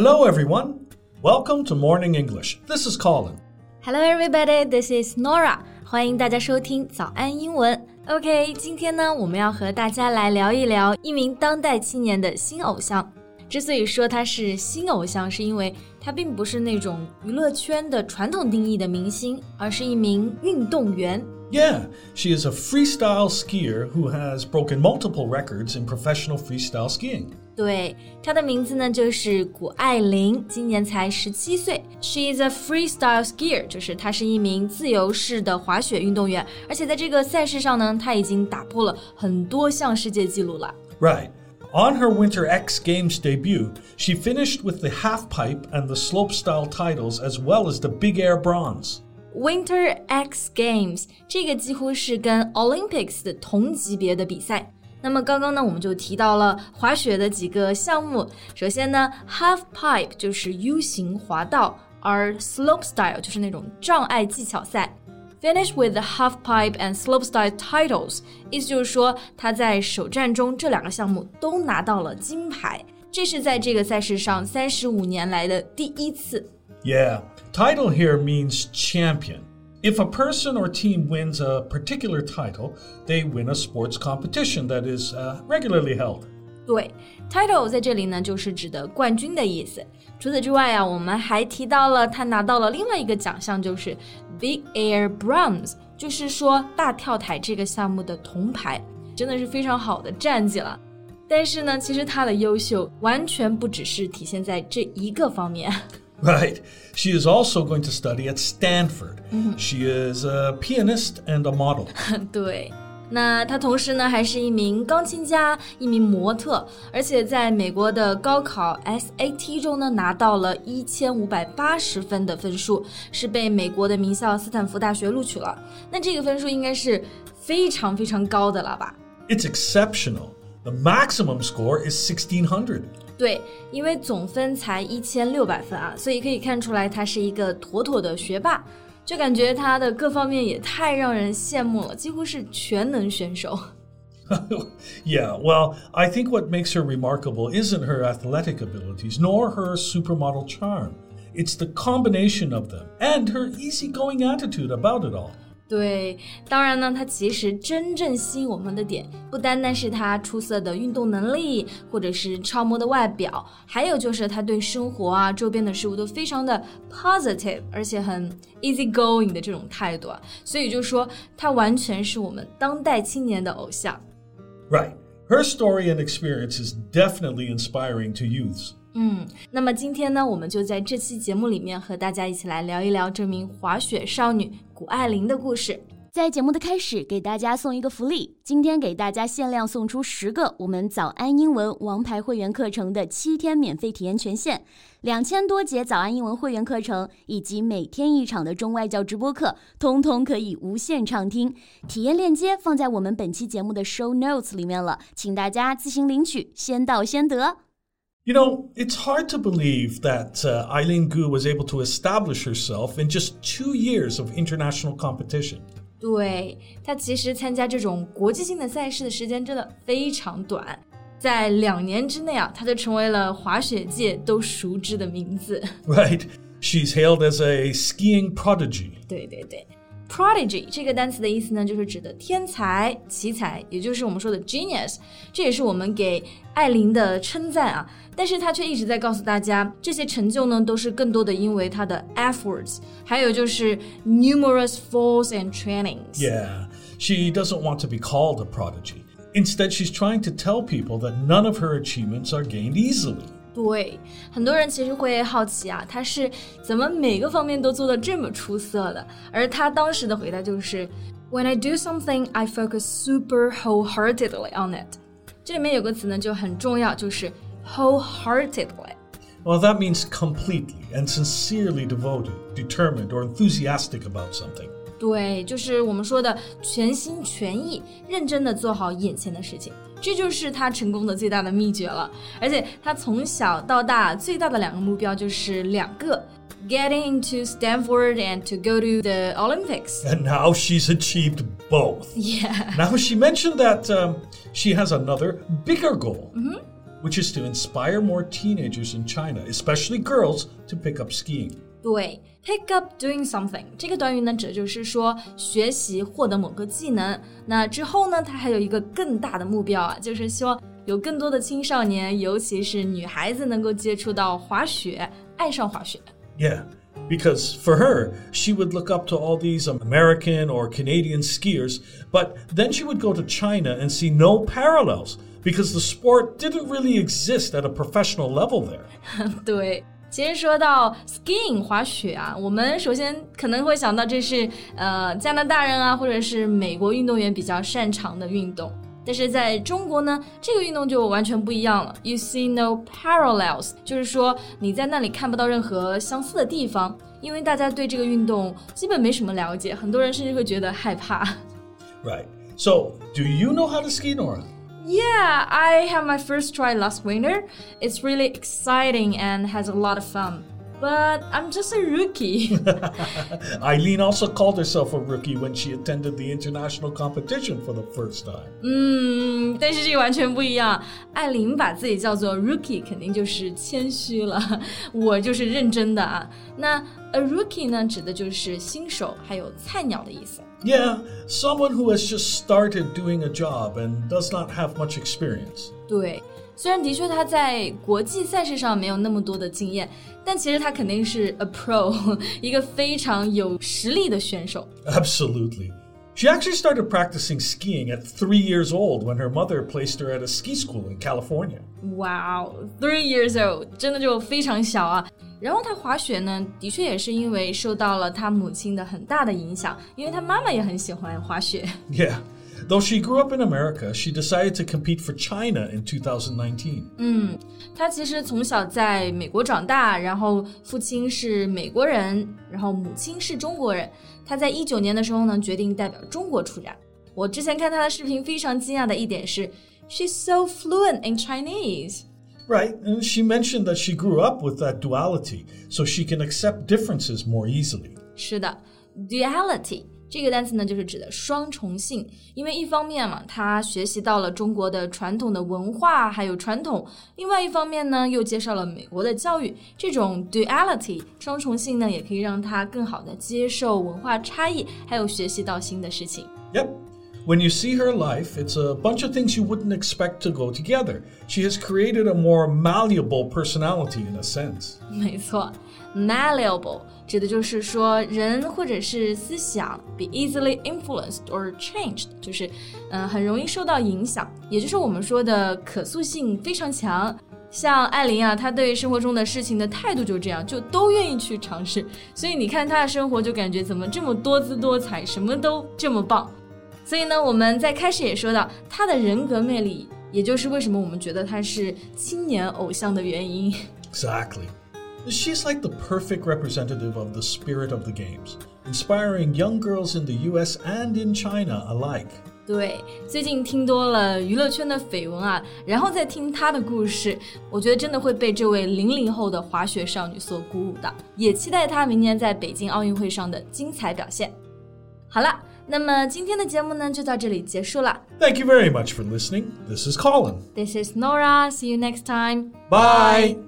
Hello, everyone. Welcome to Morning English. This is Colin. Hello, everybody. This is Nora. 欢迎大家收听早安英文。OK，今天呢，我们要和大家来聊一聊一名当代青年的新偶像。之所以说他是新偶像，是因为他并不是那种娱乐圈的传统定义的明星，而是一名运动员。Yeah, she is a freestyle skier who has broken multiple records in professional freestyle skiing. 对，她的名字呢就是谷爱凌，今年才十七岁。She is a freestyle skier，就是她是一名自由式的滑雪运动员，而且在这个赛事上呢，她已经打破了很多项世界纪录了。Right. On her Winter X Games debut, she finished with the half pipe and the slopestyle titles as well as the big air bronze. Winter X Games 这个几乎是跟 Olympics 的同级别的比赛。那么刚刚呢，我们就提到了滑雪的几个项目。首先呢，Half Pipe 就是 U 型滑道，而 Slopestyle 就是那种障碍技巧赛。Finish with the half pipe and slopestyle titles，意思就是说他在首战中这两个项目都拿到了金牌，这是在这个赛事上三十五年来的第一次。Yeah, title here means champion. If a person or team wins a particular title, they win a sports competition that is uh, regularly held. 对，title 在这里呢，就是指的冠军的意思。除此之外啊，我们还提到了他拿到了另外一个奖项，就是 Big Air Bronze，就是说大跳台这个项目的铜牌，真的是非常好的战绩了。但是呢，其实他的优秀完全不只是体现在这一个方面。 Right. She is also going to study at Stanford. She is a pianist and a model. 对，那她同时呢还是一名钢琴家、一名模特，而且在美国的高考 SAT 中呢拿到了一千五百八十分的分数，是被美国的名校斯坦福大学录取了。那这个分数应该是非常非常高的了吧？ It's exceptional. The maximum score is 1600. 对，因为总分才一千六百分啊，所以可以看出来他是一个妥妥的学霸，就感觉他的各方面也太让人羡慕了，几乎是全能选手。 yeah, well, I think what makes her remarkable isn't her athletic abilities nor her supermodel charm. It's the combination of them and her easygoing attitude about it all. 对，当然呢，他其实真正吸引我们的点，不单单是他出色的运动能力，或者是超模的外表，还有就是他对生活啊、周边的事物都非常的 positive，而且很 easy going 的这种态度啊。所以就说他完全是我们当代青年的偶像。 Right. Her story and experience is definitely inspiring to youths. 嗯，那么今天呢，我们就在这期节目里面和大家一起来聊一聊这名滑雪少女谷爱凌的故事。在节目的开始，给大家送一个福利，今天给大家限量送出十个我们早安英文王牌会员课程的七天免费体验权限，两千多节早安英文会员课程以及每天一场的中外教直播课，通通可以无限畅听。体验链接放在我们本期节目的 show notes 里面了，请大家自行领取，先到先得。You know, it's hard to believe that uh, Eileen Gu was able to establish herself in just two years of international competition. 对他其实参加这种国际性的赛事的时间真的非常短，在两年之内啊，他就成为了滑雪界都熟知的名字。 Right? She's hailed as a skiing prodigy. 对对对 ，prodigy 这个单词的意思呢，就是指的天才、奇才，也就是我们说的 genius。这也是我们给艾琳的称赞啊。但是她却一直在告诉大家，这些成就呢，都是更多的因为她的 efforts，还有就是 numerous falls and trainings。 Yeah, she doesn't want to be called a prodigy. Instead, she's trying to tell people that none of her achievements are gained easily. 对，很多人其实会好奇啊，他是怎么每个方面都做得这么出色的？而他当时的回答就是：When I do something, I focus super wholeheartedly on it。这里面有个词呢就很重要，就是 wholeheartedly。 Well, that means completely and sincerely devoted, determined, or enthusiastic about something. 对，就是我们说的全心全意、认真的做好眼前的事情，这就是他成功的最大的秘诀了。而且他从小到大最大的两个目标就是两个：getting into Stanford and to go to the Olympics。 And now she's achieved both. Yeah. Now, she mentioned that um, she has another bigger goal. which is to inspire more teenagers in China, especially girls, to pick up skiing. 对，pick up doing something 这个短语呢，指的就是说学习获得某个技能。那之后呢，它还有一个更大的目标啊，就是希望有更多的青少年，尤其是女孩子，能够接触到滑雪，爱上滑雪。Yeah. Because for her, she would look up to all these American or Canadian skiers, but then she would go to China and see no parallels because the sport didn't really exist at a professional level there. 对。 其实说到 skiing 滑雪啊，我们首先可能会想到这是呃加拿大人啊，或者是美国运动员比较擅长的运动。但是在中国呢，这个运动就完全不一样了。You see no parallels，就是说你在那里看不到任何相似的地方，因为大家对这个运动基本没什么了解，很多人甚至会觉得害怕。Right. So, do you know how to ski, Nora? Yeah, I had my first try last winter. It's really exciting and has a lot of fun But I'm just a rookie. Eileen also called herself a rookie when she attended the international competition for the first time. 嗯，但是这个完全不一样。艾琳把自己叫做 rookie，肯定就是谦虚了。我就是认真的啊。那 a rookie 呢，指的就是新手还有菜鸟的意思。Yeah, someone who has just started doing a job and does not have much experience. 对， 虽然的确他在国际赛事上没有那么多的经验，但其实他肯定是 a pro，一个非常有实力的选手。Absolutely. She actually started practicing skiing at three years old when her mother placed her at a ski school in California. Wow, three years old，真的就非常小啊。然后他滑雪呢，的确也是因为受到了他母亲的很大的影响，因为他妈妈也很喜欢滑雪。Yeah. Though she grew up in America, she decided to compete for China in 2019. 嗯，他其实从小在美国长大，然后父亲是美国人，然后母亲是中国人。他在一九年的时候呢，决定代表中国出战。我之前看他的视频，非常惊讶的一点是，she's so fluent in Chinese。Right, and she mentioned that she grew up with that duality, so she can accept differences more easily. 是的，duality 这个单词呢，就是指的双重性。因为一方面嘛，他学习到了中国的传统的文化还有传统；另外一方面呢，又介绍了美国的教育。这种 duality 双重性呢，也可以让他更好的接受文化差异，还有学习到新的事情。Yep. When you see her life, it's a bunch of things you wouldn't expect to go together. She has created a more malleable personality in a sense. 没错 ，malleable 指的就是说人或者是思想 be easily influenced or changed，就是嗯、很容易受到影响，也就是我们说的可塑性非常强。像艾琳啊，她对生活中的事情的态度就这样，就都愿意去尝试。所以你看她的生活，就感觉怎么这么多姿多彩，什么都这么棒。所以呢，我们在开始也说到她的人格魅力，也就是为什么我们觉得她是青年偶像的原因。Exactly. She's like the perfect representative of the spirit of the games, inspiring young girls in the US and in China alike. 对，最近听多了娱乐圈的绯闻啊，然后再听她的故事，我觉得真的会被这位零零后的滑雪少女所鼓舞的，也期待她明年在北京奥运会上的精彩表现。好了，那么今天的节目呢就到这里结束了。Thank you very much for listening. This is Colin. This is Norah. See you next time. Bye. Bye.